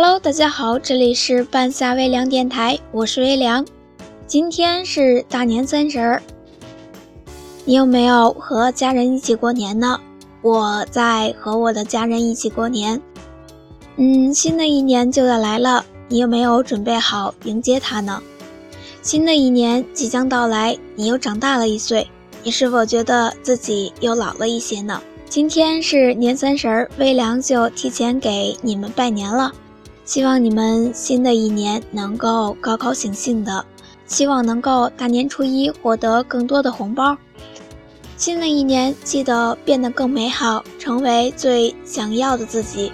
Hello，大家好，这里是半夏微凉电台，我是微凉。今天是大年三十儿，你有没有和家人一起过年呢？我在和我的家人一起过年。嗯，新的一年就要来了，你有没有准备好迎接它呢？新的一年即将到来，你又长大了一岁，你是否觉得自己又老了一些呢？今天是年三十儿，微凉就提前给你们拜年了，希望你们新的一年能够高高兴兴的，希望能够大年初一获得更多的红包。新的一年记得变得更美好，成为最想要的自己。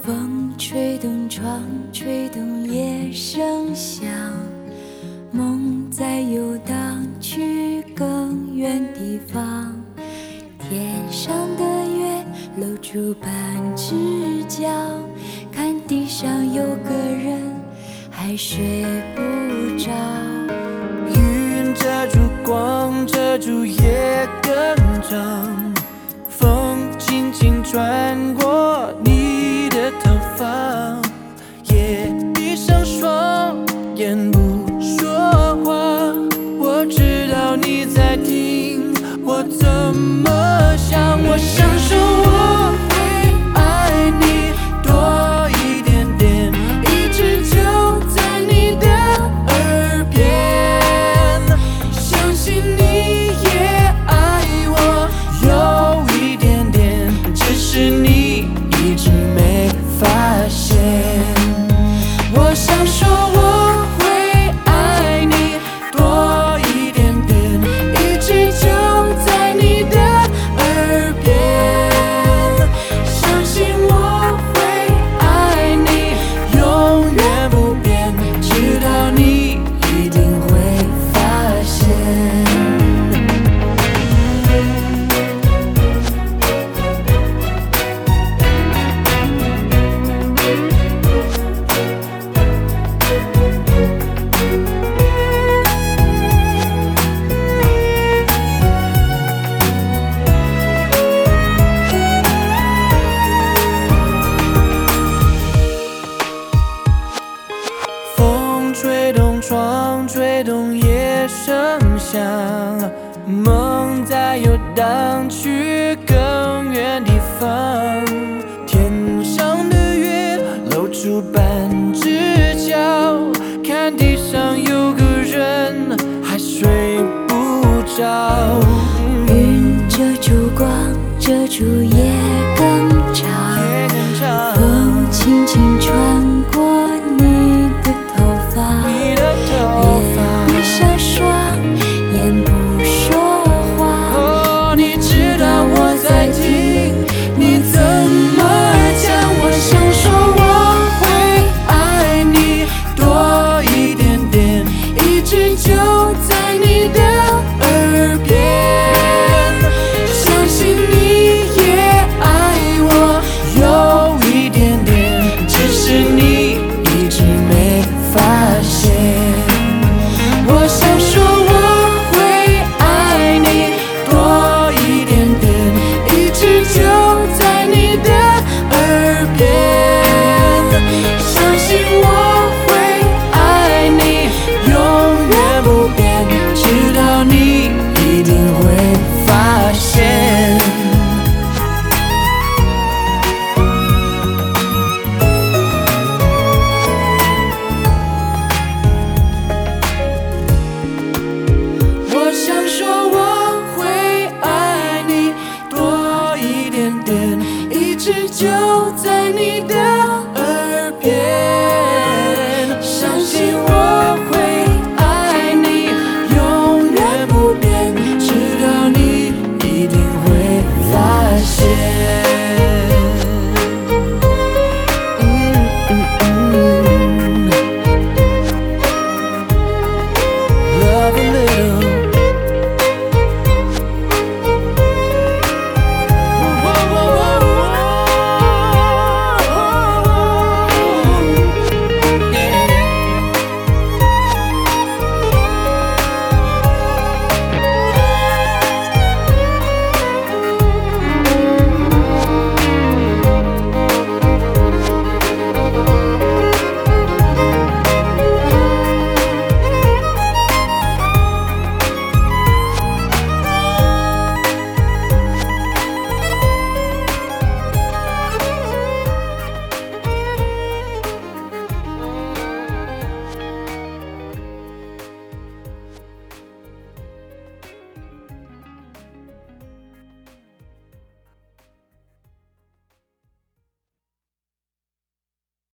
风吹动窗，吹动夜声响，梦在游荡去更远地方。天上的月露出半只角，看地上有个人。还睡不着，云遮住光，遮住夜更长，风轻轻穿过想，窗吹动夜声响梦在游荡，去更远地方。天上的月露出半只角，看地上有个人还睡不着。